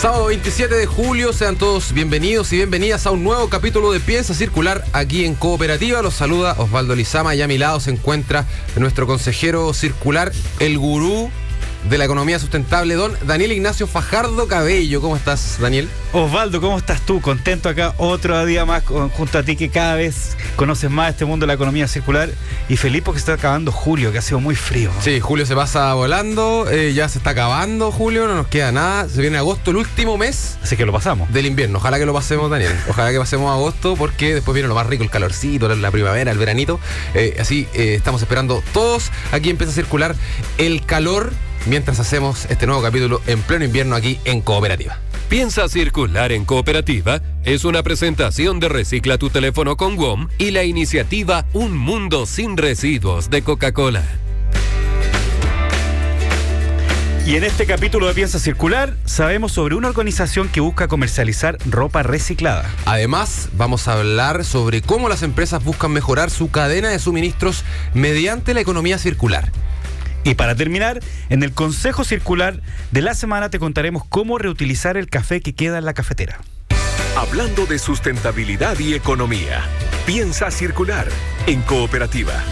Sábado 27 de julio, sean todos bienvenidos y bienvenidas a un nuevo capítulo de Piensa Circular aquí en Cooperativa. Los saluda Osvaldo Lizama y a mi lado se encuentra nuestro consejero circular, el gurú de la economía sustentable, don Daniel Ignacio Fajardo Cabello. ¿Cómo estás, Daniel? Osvaldo, ¿cómo estás tú? Contento acá otro día más junto a ti que cada vez conoces más este mundo de la economía circular y feliz porque se está acabando julio, que ha sido muy frío. Sí, julio se pasa volando, eh, ya se está acabando julio, no nos queda nada. Se viene agosto, el último mes. Así que lo pasamos. Del invierno. Ojalá que lo pasemos, Daniel. Ojalá que pasemos agosto porque después viene lo más rico, el calorcito, la primavera, el veranito. Eh, así eh, estamos esperando todos. Aquí empieza a circular el calor mientras hacemos este nuevo capítulo en pleno invierno aquí en Cooperativa. Piensa circular en Cooperativa es una presentación de Recicla tu teléfono con WOM y la iniciativa Un Mundo sin Residuos de Coca-Cola. Y en este capítulo de Piensa Circular sabemos sobre una organización que busca comercializar ropa reciclada. Además, vamos a hablar sobre cómo las empresas buscan mejorar su cadena de suministros mediante la economía circular. Y para terminar, en el Consejo Circular de la semana te contaremos cómo reutilizar el café que queda en la cafetera. Hablando de sustentabilidad y economía, piensa circular en cooperativa.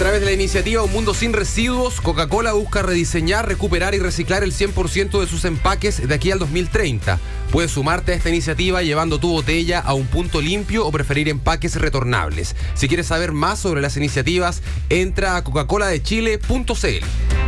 A través de la iniciativa Un Mundo Sin Residuos, Coca-Cola busca rediseñar, recuperar y reciclar el 100% de sus empaques de aquí al 2030. Puedes sumarte a esta iniciativa llevando tu botella a un punto limpio o preferir empaques retornables. Si quieres saber más sobre las iniciativas, entra a coca-coladechile.cl.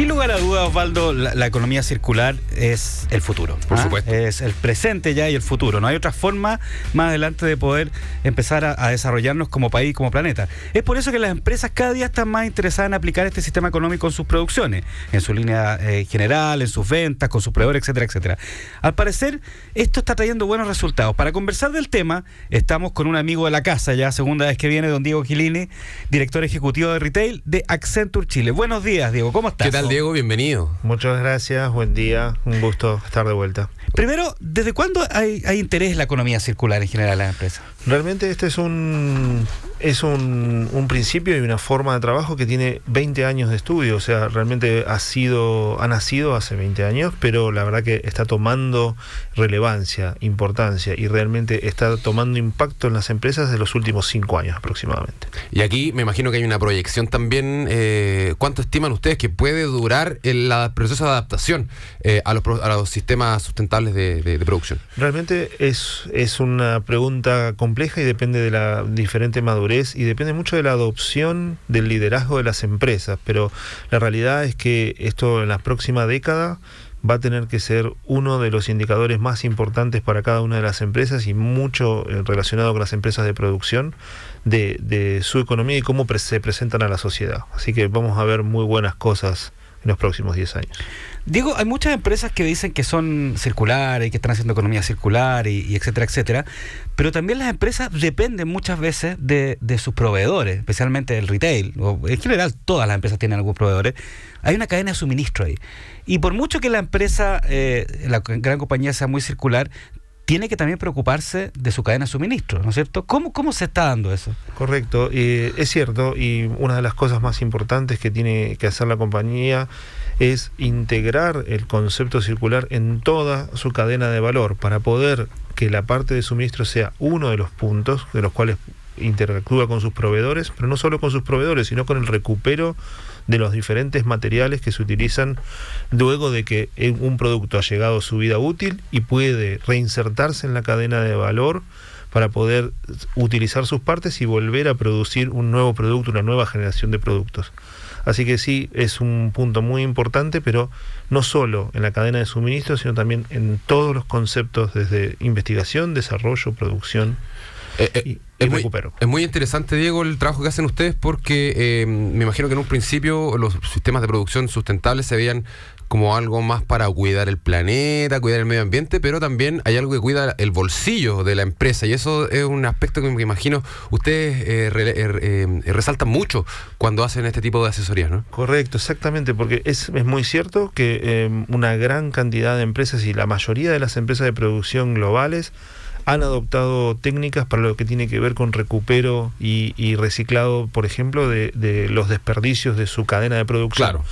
Sin lugar a dudas, Osvaldo, la, economía circular es el futuro. Por ¿ah? supuesto. Es el presente ya y el futuro. No hay otra forma más adelante de poder empezar a, desarrollarnos como país, como planeta. Es por eso que las empresas cada día están más interesadas en aplicar este sistema económico en sus producciones, en su línea eh, general, en sus ventas, con sus proveedores, etcétera, etcétera. Al parecer, esto está trayendo buenos resultados. Para conversar del tema, estamos con un amigo de la casa, ya segunda vez que viene, don Diego Gilini, director ejecutivo de retail de Accenture Chile. Buenos días, Diego. ¿Cómo estás? Diego? Bienvenido. Muchas gracias, buen día, un gusto estar de vuelta. Primero, ¿desde cuándo hay, interés en la economía circular en general en la empresa? Realmente este es un es un, principio y una forma de trabajo que tiene 20 años de estudio, o sea, realmente ha sido ha nacido hace 20 años, pero la verdad que está tomando relevancia, importancia y realmente está tomando impacto en las empresas de los últimos 5 años aproximadamente. Y aquí me imagino que hay una proyección también, eh, ¿cuánto estiman ustedes que puede durar el proceso de adaptación eh, a, los, sistemas sustentables? de, producción? Realmente es, es una pregunta compleja y depende de la diferente madurez y depende mucho de la adopción del liderazgo de las empresas, pero la realidad es que esto en la próxima década va a tener que ser uno de los indicadores más importantes para cada una de las empresas y mucho eh, relacionado con las empresas de producción de su economía y cómo se presentan a la sociedad. Así que vamos a ver muy buenas cosas en los próximos 10 años. Diego, hay muchas empresas que dicen que son circulares y que están haciendo economía circular y, etcétera, etcétera, pero también las empresas dependen muchas veces de, sus proveedores, especialmente el retail, o en general todas las empresas tienen algunos proveedores. Hay una cadena de suministro ahí. Y por mucho que la empresa, eh, la gran compañía sea muy circular, tiene que también preocuparse de su cadena de suministro, ¿no es cierto? ¿Cómo, cómo se está dando eso? Correcto, es cierto, y una de las cosas más importantes que tiene que hacer la compañía es integrar el concepto circular en toda su cadena de valor para poder que la parte de suministro sea uno de los puntos de los cuales interactúa con sus proveedores, pero no solo con sus proveedores, sino con el recupero de los diferentes materiales que se utilizan luego de que un producto ha llegado a su vida útil y puede reinsertarse en la cadena de valor para poder utilizar sus partes y volver a producir un nuevo producto, una nueva generación de productos. Así que sí, es un punto muy importante, pero no solo en la cadena de suministro, sino también en todos los conceptos desde investigación, desarrollo, producción Eh, eh, es, recupero. Muy, es muy interesante, Diego, el trabajo que hacen ustedes porque eh, me imagino que en un principio los sistemas de producción sustentables se veían como algo más para cuidar el planeta, cuidar el medio ambiente, pero también hay algo que cuida el bolsillo de la empresa y eso es un aspecto que me imagino ustedes eh, re, eh, eh, resaltan mucho cuando hacen este tipo de asesorías, ¿no? Correcto, exactamente, porque es, es muy cierto que eh, una gran cantidad de empresas y la mayoría de las empresas de producción globales han adoptado técnicas para lo que tiene que ver con recupero y, y reciclado, por ejemplo, de, de, los desperdicios de su cadena de producción. Claro.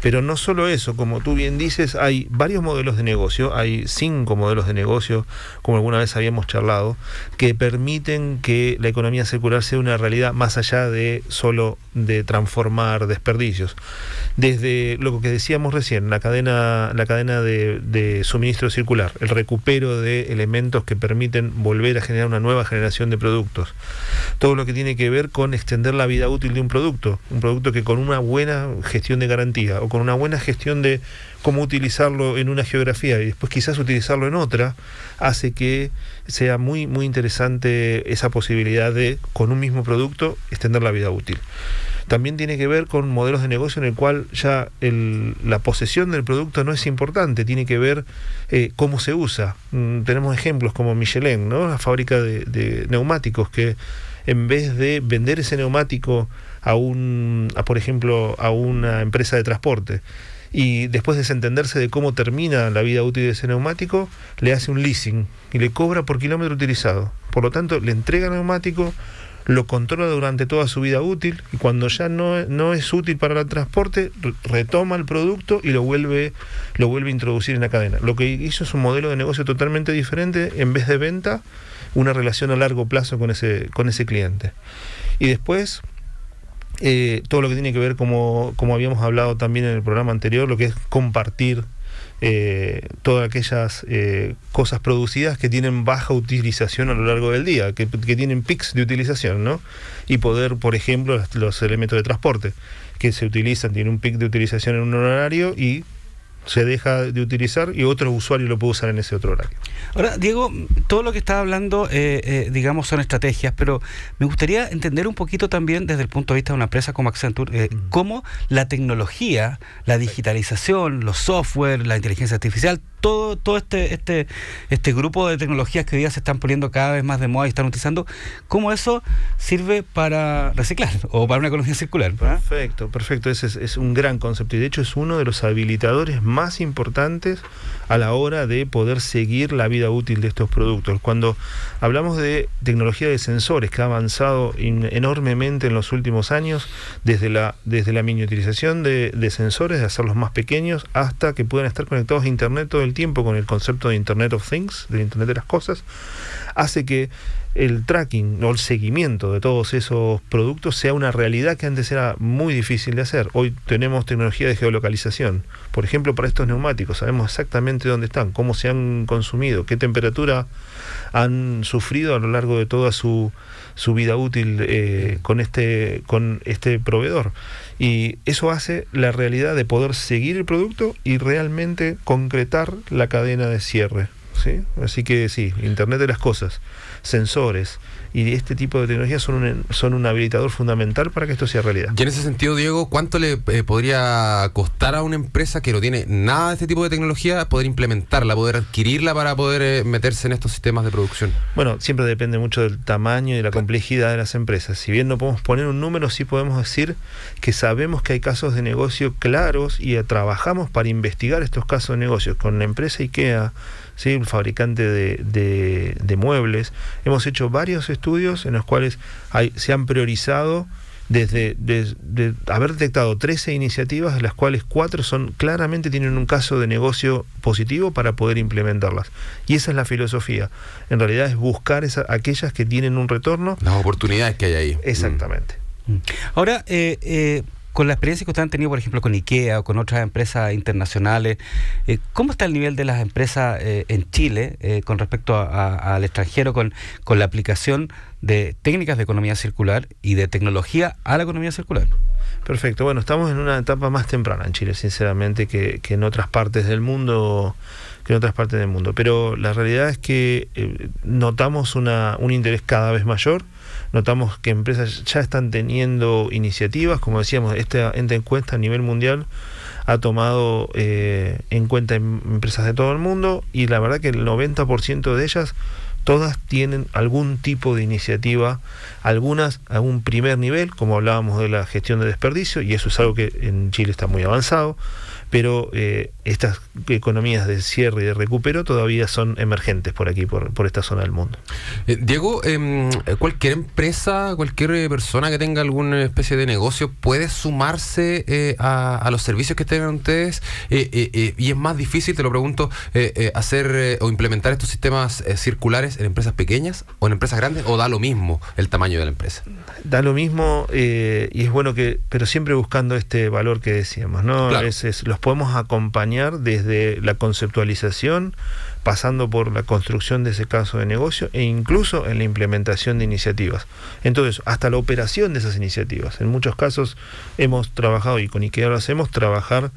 Pero no solo eso, como tú bien dices, hay varios modelos de negocio, hay cinco modelos de negocio, como alguna vez habíamos charlado, que permiten que la economía circular sea una realidad más allá de solo de transformar desperdicios. Desde lo que decíamos recién, la cadena, la cadena de, suministro circular, el recupero de elementos que permiten volver a generar una nueva generación de productos. Todo lo que tiene que ver con extender la vida útil de un producto, un producto que con una buena gestión de garantía con una buena gestión de cómo utilizarlo en una geografía y después quizás utilizarlo en otra, hace que sea muy, muy interesante esa posibilidad de, con un mismo producto, extender la vida útil. También tiene que ver con modelos de negocio en el cual ya la posesión del producto no es importante, tiene que ver eh, cómo se usa. Mm, tenemos ejemplos como Michelin, ¿no? la fábrica de neumáticos, que en vez de vender ese neumático a un, por ejemplo, a una empresa de transporte, y después de desentenderse de cómo termina la vida útil de ese neumático, le hace un leasing y le cobra por kilómetro utilizado. Por lo tanto, le entrega el neumático, lo controla durante toda su vida útil y cuando ya no, no es útil para el transporte, retoma el producto y lo vuelve, lo vuelve a introducir en la cadena. Lo que hizo es un modelo de negocio totalmente diferente, en vez de venta, una relación a largo plazo con ese, con ese cliente. Y después, eh, todo lo que tiene que ver, como, como habíamos hablado también en el programa anterior, lo que es compartir eh, todas aquellas eh, cosas producidas que tienen baja utilización a lo largo del día, que, tienen pics de utilización, ¿no? Y poder, por ejemplo, los, los, elementos de transporte que se utilizan, tienen un pic de utilización en un horario y se deja de utilizar y otro usuario lo puede usar en ese otro horario. Ahora, Diego, todo lo que está hablando, eh, eh, digamos, son estrategias, pero me gustaría entender un poquito también desde el punto de vista de una empresa como Accenture, eh, mm. cómo la tecnología, la digitalización, los software, la inteligencia artificial, todo, todo este, este, este grupo de tecnologías que hoy día se están poniendo cada vez más de moda y están utilizando, ¿cómo eso sirve para reciclar o para una economía circular? ¿verdad? Perfecto, perfecto. Ese es, es, un gran concepto y de hecho es uno de los habilitadores más importantes a la hora de poder seguir la vida útil de estos productos. Cuando hablamos de tecnología de sensores que ha avanzado enormemente en los últimos años, desde la, desde la miniaturización de, de sensores, de hacerlos más pequeños, hasta que puedan estar conectados a Internet todo el tiempo con el concepto de Internet of Things, del Internet de las Cosas, hace que el tracking o el seguimiento de todos esos productos sea una realidad que antes era muy difícil de hacer. Hoy tenemos tecnología de geolocalización. Por ejemplo, para estos neumáticos sabemos exactamente dónde están, cómo se han consumido, qué temperatura han sufrido a lo largo de toda su, su vida útil eh, con, este, con este proveedor. Y eso hace la realidad de poder seguir el producto y realmente concretar la cadena de cierre. ¿Sí? Así que sí, Internet de las Cosas, sensores y este tipo de tecnologías son un, son un habilitador fundamental para que esto sea realidad. Y en ese sentido, Diego, ¿cuánto le eh, podría costar a una empresa que no tiene nada de este tipo de tecnología poder implementarla, poder adquirirla para poder eh, meterse en estos sistemas de producción? Bueno, siempre depende mucho del tamaño y de la complejidad de las empresas. Si bien no podemos poner un número, sí podemos decir que sabemos que hay casos de negocio claros y trabajamos para investigar estos casos de negocio con la empresa IKEA ¿sí? el fabricante de, de, de, muebles. Hemos hecho varios estudios en los cuales hay, se han priorizado desde de, de, haber detectado 13 iniciativas, de las cuales 4 son claramente tienen un caso de negocio positivo para poder implementarlas. Y esa es la filosofía. En realidad es buscar esa, aquellas que tienen un retorno. Las oportunidades que hay ahí. Exactamente. Mm. Ahora, eh, eh con la experiencia que ustedes han tenido, por ejemplo, con IKEA o con otras empresas internacionales, eh, ¿cómo está el nivel de las empresas eh, en Chile eh, con respecto al extranjero con, con la aplicación de técnicas de economía circular y de tecnología a la economía circular? Perfecto, bueno, estamos en una etapa más temprana en Chile, sinceramente, que, que en otras partes del mundo que en otras partes del mundo. Pero la realidad es que eh, notamos una, un interés cada vez mayor, notamos que empresas ya están teniendo iniciativas, como decíamos, esta, esta encuesta a nivel mundial ha tomado eh, en cuenta em- empresas de todo el mundo y la verdad que el 90% de ellas todas tienen algún tipo de iniciativa, algunas a un primer nivel, como hablábamos de la gestión de desperdicio, y eso es algo que en Chile está muy avanzado, pero eh, estas economías de cierre y de recupero todavía son emergentes por aquí, por, por esta zona del mundo. Eh, Diego, em, cualquier empresa, cualquier eh, persona que tenga alguna especie de negocio puede sumarse a, a los servicios que tengan ustedes y es más difícil, te lo pregunto, hacer o implementar estos sistemas circulares en empresas pequeñas o en empresas grandes o da lo mismo el tamaño de la empresa. Da lo mismo y es bueno que, pero siempre buscando este valor que decíamos, ¿no? Claro. Es- es- los podemos acompañar desde la conceptualización, pasando por la construcción de ese caso de negocio e incluso en la implementación de iniciativas. Entonces, hasta la operación de esas iniciativas. En muchos casos hemos trabajado, y con IKEA lo hacemos, trabajar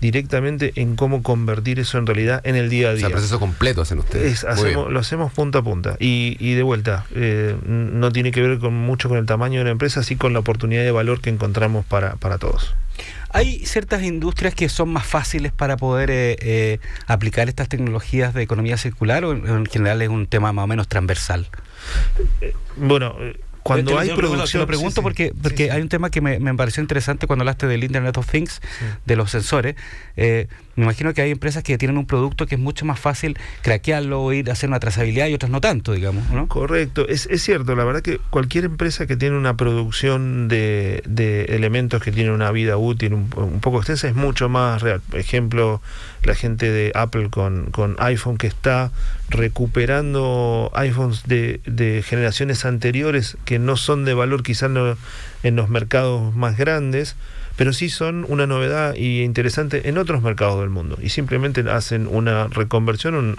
directamente en cómo convertir eso en realidad en el día a O día. sea, el proceso completo hacen ustedes. Es- hacemos, lo hacemos punta a punta. Y, y de vuelta, eh, no tiene que ver con mucho con el tamaño de la empresa, sí con la oportunidad de valor que encontramos para, para todos. Hay ciertas industrias que son más fáciles para poder eh, eh, aplicar estas tecnologías de economía circular o en, en general es un tema más o menos transversal. Bueno, eh, cuando Te lo- hay producción... Lo pregunto sí, sí. porque, porque sí. hay un tema que me, me pareció interesante cuando hablaste del Internet of Things, de los sensores. Eh, me imagino que hay empresas que tienen un producto que es mucho más fácil craquearlo, ir a hacer una trazabilidad y otras no tanto, digamos, ¿no? Correcto, es, es cierto, la verdad que cualquier empresa que tiene una producción de, de elementos que tienen una vida útil un, un poco extensa es mucho más real. Por ejemplo, la gente de Apple con, con iPhone que está recuperando iPhones de, de generaciones anteriores que no son de valor quizás no- en los mercados más grandes, pero sí son una novedad y interesante en otros mercados del mundo. Y simplemente hacen una reconversión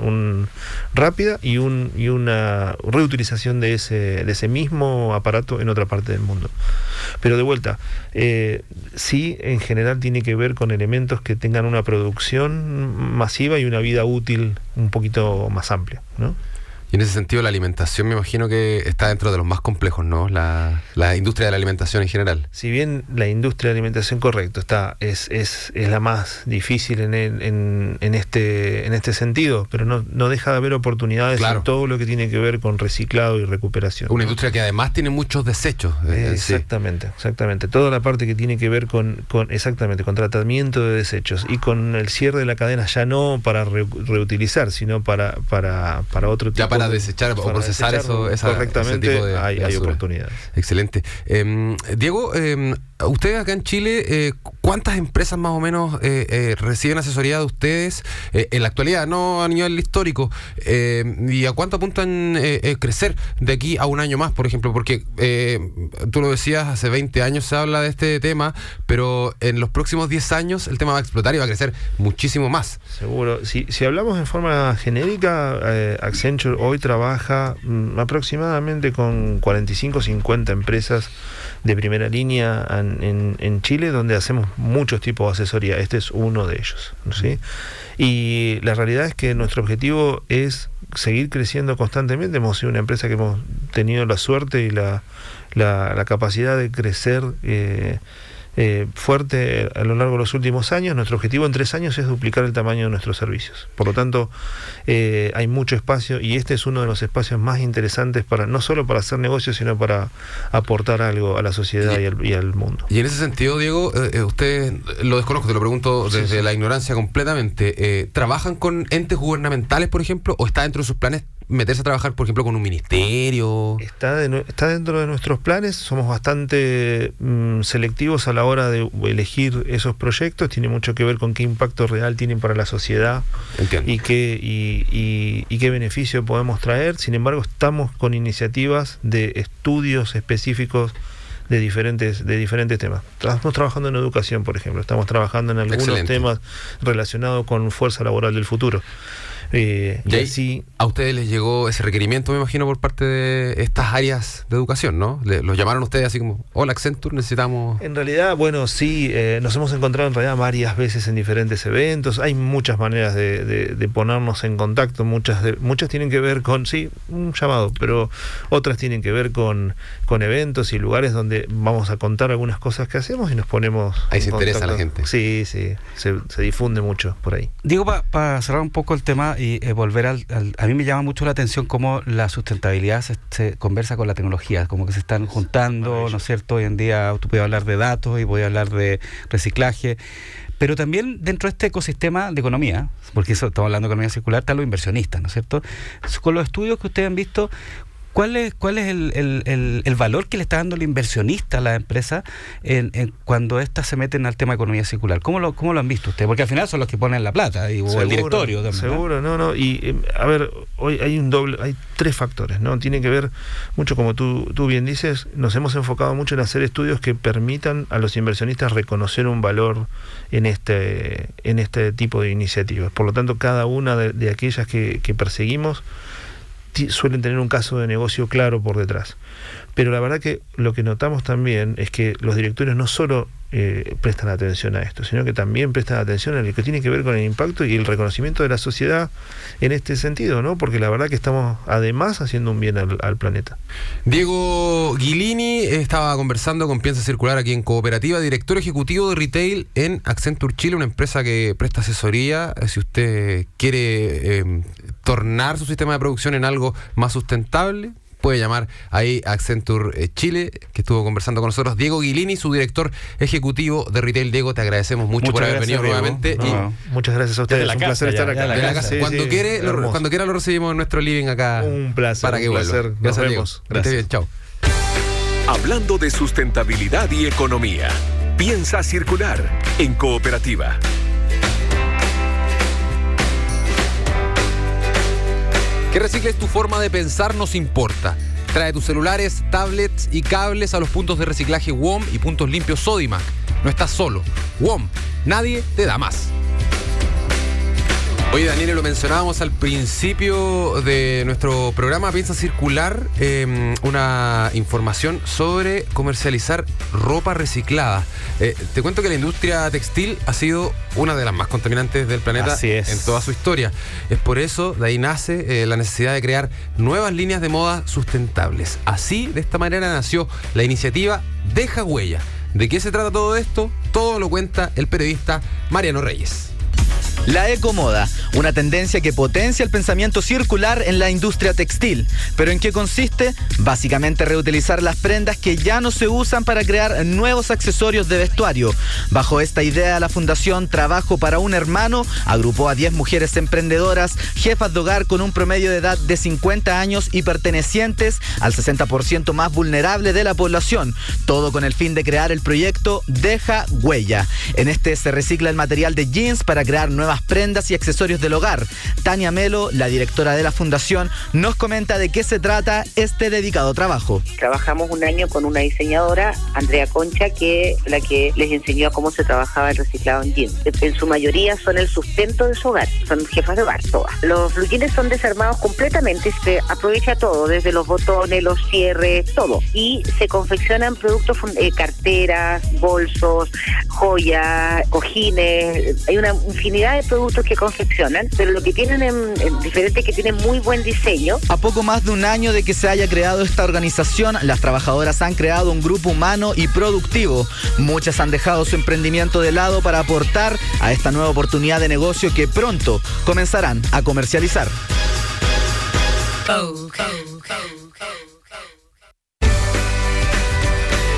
rápida y, un, y una reutilización de ese, de ese mismo aparato en otra parte del mundo. Pero de vuelta, eh, sí en general tiene que ver con elementos que tengan una producción masiva y una vida útil un poquito más amplia. ¿no? Y en ese sentido la alimentación me imagino que está dentro de los más complejos, ¿no? La, la industria de la alimentación en general. Si bien la industria de alimentación, correcto, está, es, es, es la más difícil en, en, en este, en este sentido, pero no, no deja de haber oportunidades Claro. en todo lo que tiene que ver con reciclado y recuperación. Una ¿no? industria que además tiene muchos desechos. eh, sí. Exactamente, exactamente. Toda la parte que tiene que ver con, con exactamente con tratamiento de desechos y con el cierre de la cadena ya no para re- reutilizar, sino para para, para otro tipo Ya para de- desechar o para procesar eso, esa- correctamente ese tipo de- hay, hay oportunidades. Excelente. Eh, Diego, eh, ustedes acá en Chile, eh, ¿cuántas empresas más o menos eh, eh, reciben asesoría de ustedes en la actualidad, no a nivel histórico? Eh, ¿Y a cuánto apuntan crecer de aquí a un año más, por ejemplo? Porque tú lo decías, hace 20 años se habla de este tema, pero en los próximos 10 años el tema va a explotar y va a crecer muchísimo más. Seguro. Si, si hablamos en forma genérica, Accenture hoy trabaja mm, aproximadamente con 45-50 empresas de primera línea en, Chile, donde hacemos muchos tipos de asesoría. Este es uno de ellos. ¿sí? Y la realidad es que nuestro objetivo es seguir creciendo constantemente. Hemos sido una empresa que hemos tenido la suerte y la, la, la capacidad de crecer. eh, eh, fuerte a lo largo de los últimos años. Nuestro objetivo en tres años es duplicar el tamaño de nuestros servicios. Por lo tanto, eh, hay mucho espacio y este es uno de los espacios más interesantes para no solo para hacer negocios, sino para aportar algo a la sociedad y al, y al mundo. Y en ese sentido, Diego, eh, eh, usted lo desconozco, te lo pregunto desde sí. la ignorancia completamente. Eh, ¿Trabajan con entes gubernamentales, por ejemplo, o está dentro de sus planes meterse a trabajar, por ejemplo, con un ministerio? Está, de está dentro de nuestros planes, somos bastante mm, selectivos a la hora de elegir esos proyectos, tiene mucho que ver con qué impacto real tienen para la sociedad Entiendo. y qué, y, y- y qué beneficio podemos traer. Sin embargo, estamos con iniciativas de estudios específicos de diferentes, de diferentes temas. Estamos trabajando en educación, por ejemplo, estamos trabajando en algunos Excelente. temas relacionados con fuerza laboral del futuro. Eh, y Y ahí, así a ustedes les llegó ese requerimiento, me imagino, por parte de estas áreas de educación, ¿no? Le- los llamaron ustedes así como, hola Accenture, necesitamos... En realidad, bueno, sí, eh, nos hemos encontrado en realidad varias veces en diferentes eventos. Hay muchas maneras de, de- de ponernos en contacto. Muchas, de- muchas tienen que ver con, sí, un llamado, pero otras tienen que ver con, con eventos y lugares donde vamos a contar algunas cosas que hacemos y nos ponemos. Ahí en se interesa la gente. Sí, sí, se, se difunde mucho por ahí. Digo, para cerrar un poco el tema y eh, volver al, al- A mí me llama mucho la atención cómo la sustentabilidad se, se conversa con la tecnología, como que se están juntando, ¿no es cierto? Hoy en día tú puedes hablar de datos y puedes hablar de reciclaje, pero también dentro de este ecosistema de economía, porque eso estamos hablando de economía circular, están los inversionistas, ¿no es cierto? Con los estudios que ustedes han visto, ¿Cuál es, cuál es el, el- el- el valor que le está dando el inversionista a la empresa en, en cuando éstas se meten al tema de economía circular? ¿Cómo lo, ¿Cómo lo han visto ustedes? Porque al final son los que ponen la plata y, o el directorio también. Seguro, no, no. Y eh, a ver, hoy hay un doble, hay tres factores, ¿no? Tiene que ver mucho, como tú, tú bien dices, nos hemos enfocado mucho en hacer estudios que permitan a los inversionistas reconocer un valor en este, en este tipo de iniciativas. Por lo tanto, cada una de, de aquellas que, que perseguimos suelen tener un caso de negocio claro por detrás. Pero la verdad que lo que notamos también es que los directores no solo eh, prestan atención a esto, sino que también prestan atención a lo que tiene que ver con el impacto y el reconocimiento de la sociedad en este sentido, ¿no? Porque la verdad que estamos además haciendo un bien al, planeta. Diego Guilini estaba conversando con Piensa Circular aquí en Cooperativa, director ejecutivo de retail en Accenture Chile, una empresa que presta asesoría. Eh, Si usted quiere eh, tornar su sistema de producción en algo más sustentable, puede llamar ahí a Accenture eh, Chile, que estuvo conversando con nosotros. Diego Guilini, su director ejecutivo de retail. Diego, te agradecemos mucho Muchas por haber gracias, venido Diego. nuevamente. y- Muchas gracias a ustedes, un casa placer ya, estar acá. la de la casa. casa. Sí, cuando, sí, quiere, lo, hermoso. cuando quiera lo recibimos en nuestro living acá. Un placer, Para que un vuelva. placer. Nos Gracias, vemos. Diego. Gracias. bien, chao. Hablando de sustentabilidad y economía. Piensa circular en cooperativa. Que recicles tu forma de pensar nos importa. Trae tus celulares, tablets y cables a los puntos de reciclaje WOM y puntos limpios Sodimac. No estás solo. WOM, nadie te da más. Oye, Daniel, lo mencionábamos al principio de nuestro programa Piensa Circular, eh, una información sobre comercializar ropa reciclada. Eh, te cuento que la industria textil ha sido una de las más contaminantes del planeta Así es. en toda su historia. Es por eso, de ahí nace eh, la necesidad de crear nuevas líneas de moda sustentables. Así, de esta manera, nació la iniciativa Deja Huella. ¿De qué se trata todo esto? Todo lo cuenta el periodista Mariano Reyes. La ecomoda, una tendencia que potencia el pensamiento circular en la industria textil. ¿Pero en qué consiste? Básicamente reutilizar las prendas que ya no se usan para crear nuevos accesorios de vestuario. Bajo esta idea, la Fundación Trabajo para un Hermano agrupó a 10 mujeres emprendedoras, jefas de hogar con un promedio de edad de 50 años y pertenecientes al 60% más vulnerable de la población. Todo con el fin de crear el proyecto Deja Huella. En este se recicla el material de jeans para crear nuevas prendas y accesorios del hogar. Tania Melo, la directora de la fundación, nos comenta de qué se trata este dedicado trabajo. Trabajamos un año con una diseñadora, Andrea Concha, que la que les enseñó cómo se trabajaba el reciclado en jeans. En su mayoría son el sustento de su hogar, son jefas de hogar todas. Los jeans son desarmados completamente, se aprovecha todo, desde los botones, los cierres, todo. Y se confeccionan productos, eh, carteras, bolsos, joyas, cojines, hay una infinidad de productos que confeccionan, pero lo que tienen en, en diferente es que tienen muy buen diseño A poco más de un año de que se haya creado esta organización, las trabajadoras han creado un grupo humano y productivo. Muchas han dejado su emprendimiento de lado para aportar a esta nueva oportunidad de negocio que pronto comenzarán a comercializar.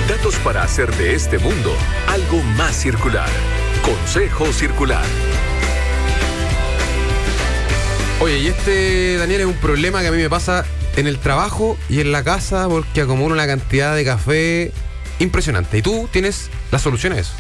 Datos para hacer de este mundo algo más circular. Consejo Circular. Oye, y este, Daniel, es un problema que a mí me pasa en el trabajo y en la casa porque acumulo una cantidad de café impresionante. Y tú tienes la solución a eso.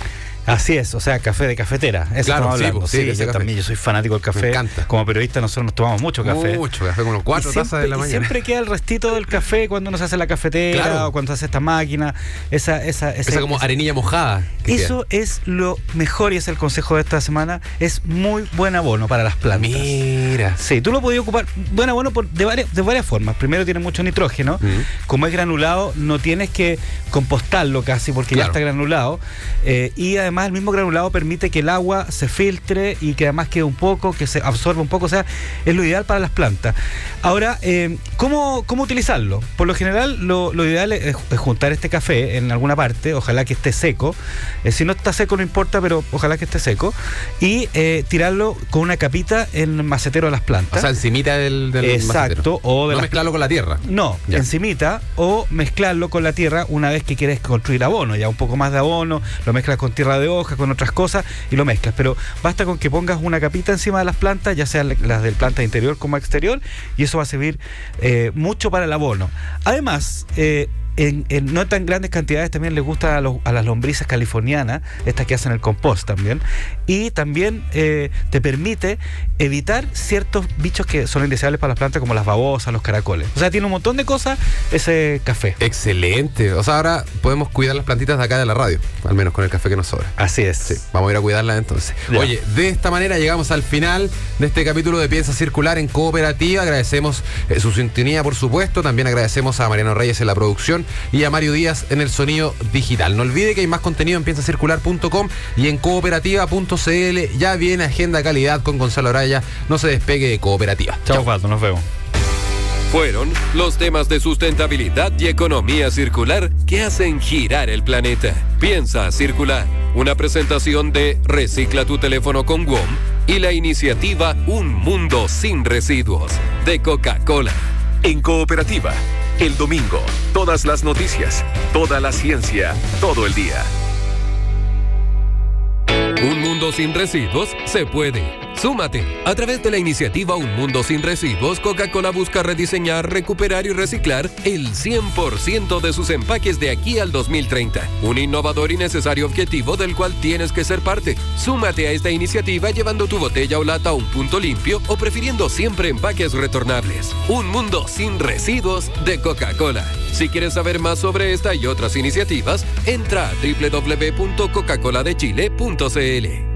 Así es, o sea, café de cafetera. Eso Claro, estamos hablando. pues, sí, yo café. también, yo soy fanático del café. Me encanta. Como periodista nosotros nos tomamos mucho café. Mucho café, como cuatro Y tazas de la y mañana. siempre queda el restito del café cuando uno se hace la cafetera Claro. o cuando se hace esta máquina. Esa, esa, esa, Esa como arenilla mojada. eso es lo mejor y es el consejo de esta semana. Es muy buen abono para las plantas. Mira. Sí, tú lo podías ocupar, buen abono por, de, varias, de varias formas. Primero tiene mucho nitrógeno. Mm. Como es granulado, no tienes que compostarlo casi porque ya está granulado. Eh, y además el mismo granulado permite que el agua se filtre y que además quede un poco, que se absorba un poco. O sea, es lo ideal para las plantas. Ahora, eh, ¿cómo, ¿cómo utilizarlo? Por lo general, lo, lo ideal es, es juntar este café en alguna parte, ojalá que esté seco. Eh, si no está seco no importa, pero ojalá que esté seco. Y eh, tirarlo con una capita en el macetero de las plantas. O sea, encimita del, del Exacto, macetero. o de no mezclarlo con la tierra. No, Ya. encimita o mezclarlo con la tierra una vez que quieres construir abono, ya un poco más de abono, lo mezclas con tierra de hoja, con otras cosas y lo mezclas. Pero basta con que pongas una capita encima de las plantas, ya sean las del planta interior como exterior, y eso va a servir eh, mucho para el abono. Además, eh, en, en no tan grandes cantidades también les gusta a, los- a las lombrices californianas, estas que hacen el compost también, y también eh, te permite evitar ciertos bichos que son indeseables para las plantas como las babosas, los caracoles. O sea, tiene un montón de cosas ese café. Excelente. O sea, ahora podemos cuidar las plantitas de acá de la radio, al menos con el café que nos sobra. Así es. Sí, vamos a ir a cuidarlas entonces. Ya. Oye, de esta manera llegamos al final de este capítulo de Piensa Circular en Cooperativa. Agradecemos eh, su sintonía, por supuesto. También agradecemos a Mariano Reyes en la producción y a Mario Díaz en el sonido digital. No olvide que hay más contenido en piensacircular.com y en cooperativa.cl. Ya viene Agenda Calidad con Gonzalo Araya. No se despegue de Cooperativa. Chao, Osvaldo, nos vemos. Fueron los temas de sustentabilidad y economía circular que hacen girar el planeta. Piensa circular. Una presentación de Recicla tu teléfono con WOM y la iniciativa Un Mundo sin Residuos de Coca-Cola. En cooperativa, el domingo, todas las noticias, toda la ciencia, todo el día. Un mundo sin residuos se puede. Súmate. A través de la iniciativa Un Mundo Sin Residuos, Coca-Cola busca rediseñar, recuperar y reciclar el 100% de sus empaques de aquí al 2030. Un innovador y necesario objetivo del cual tienes que ser parte. Súmate a esta iniciativa llevando tu botella o lata a un punto limpio o prefiriendo siempre empaques retornables. Un Mundo Sin Residuos de Coca-Cola. Si quieres saber más sobre esta y otras iniciativas, entra a www.coca-coladechile.cl.